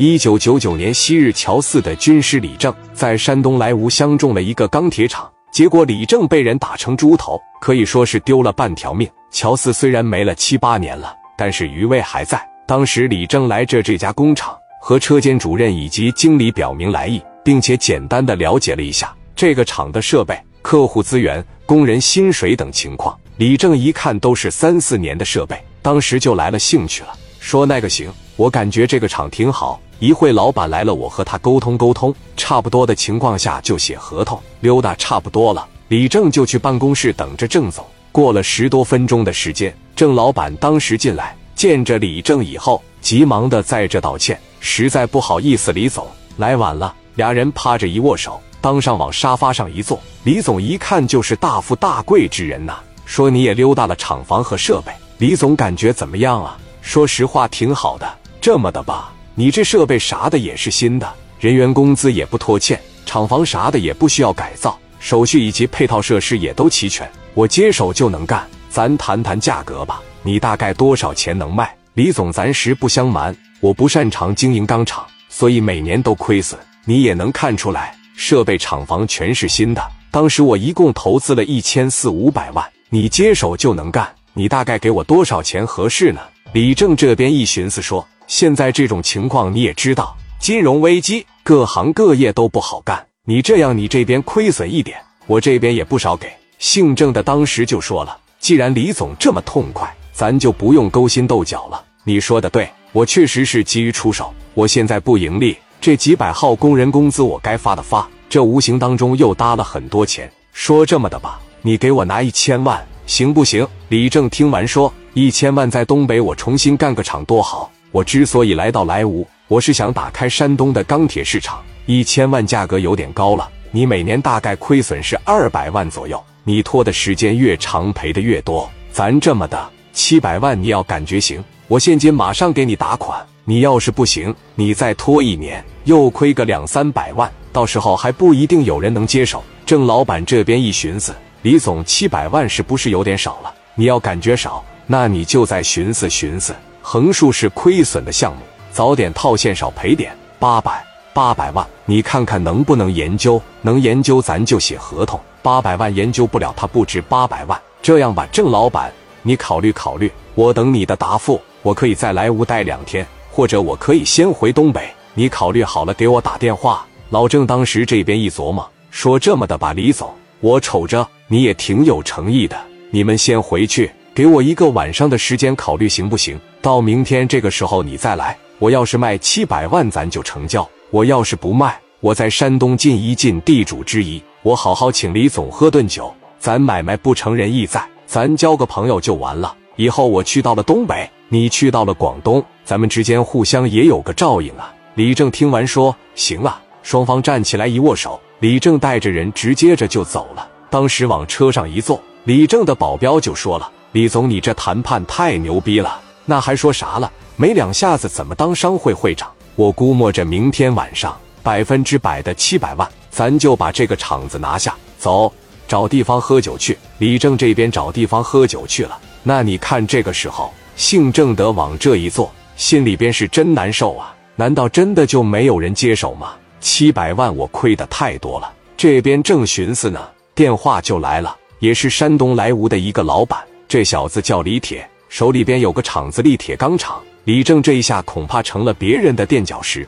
一九九九年，昔日乔四的军师李正在山东莱芜相中了一个钢铁厂，结果李正被人打成猪头，可以说是丢了半条命。乔四虽然没了七八年了，但是余威还在。当时李正来这这家工厂，和车间主任以及经理表明来意，并且简单的了解了一下这个厂的设备、客户资源、工人薪水等情况。李正一看都是三四年的设备，当时就来了兴趣了，说那个行，我感觉这个厂挺好。一会老板来了，我和他沟通沟通，差不多的情况下就写合同。溜达差不多了，李正就去办公室等着郑总。过了十多分钟的时间，郑老板当时进来，见着李正以后，急忙的在这道歉，实在不好意思，李总来晚了。俩人趴着一握手，当上往沙发上一坐。李总一看就是大富大贵之人呐，说你也溜达了厂房和设备，李总感觉怎么样啊？说实话挺好的，这么的吧。你这设备啥的也是新的，人员工资也不拖欠，厂房啥的也不需要改造，手续以及配套设施也都齐全，我接手就能干。咱谈谈价格吧，你大概多少钱能卖？李总，咱实不相瞒，我不擅长经营钢厂，所以每年都亏损。你也能看出来，设备厂房全是新的。当时我一共投资了一千四五百万，你接手就能干，你大概给我多少钱合适呢？李正这边一寻思说。现在这种情况你也知道，金融危机，各行各业都不好干。你这样，你这边亏损一点，我这边也不少给。姓郑的当时就说了：“既然李总这么痛快，咱就不用勾心斗角了。”你说的对，我确实是急于出手。我现在不盈利，这几百号工人工资我该发的发，这无形当中又搭了很多钱。说这么的吧，你给我拿一千万，行不行？李正听完说：“一千万在东北，我重新干个厂多好。”我之所以来到莱芜，我是想打开山东的钢铁市场。一千万价格有点高了，你每年大概亏损是二百万左右，你拖的时间越长，赔的越多。咱这么的，七百万你要感觉行，我现金马上给你打款。你要是不行，你再拖一年，又亏个两三百万，到时候还不一定有人能接手。郑老板这边一寻思，李总七百万是不是有点少了？你要感觉少，那你就再寻思寻思。横竖是亏损的项目，早点套现少赔点，八百八百万，你看看能不能研究？能研究咱就写合同。八百万研究不了，它不值八百万。这样吧，郑老板，你考虑考虑，我等你的答复。我可以在莱芜待两天，或者我可以先回东北。你考虑好了给我打电话。老郑当时这边一琢磨，说这么的吧，李总，我瞅着你也挺有诚意的，你们先回去。给我一个晚上的时间考虑行不行？到明天这个时候你再来。我要是卖七百万，咱就成交；我要是不卖，我在山东尽一尽地主之谊，我好好请李总喝顿酒。咱买卖不成仁义在，咱交个朋友就完了。以后我去到了东北，你去到了广东，咱们之间互相也有个照应啊。李正听完说：“行啊。”双方站起来一握手，李正带着人直接着就走了。当时往车上一坐，李正的保镖就说了。李总，你这谈判太牛逼了，那还说啥了？没两下子怎么当商会会长？我估摸着明天晚上百分之百的七百万，咱就把这个厂子拿下。走，找地方喝酒去。李正这边找地方喝酒去了。那你看这个时候，姓郑的往这一坐，心里边是真难受啊！难道真的就没有人接手吗？七百万我亏的太多了。这边正寻思呢，电话就来了，也是山东莱芜的一个老板。这小子叫李铁，手里边有个厂子——立铁钢厂。李正这一下恐怕成了别人的垫脚石。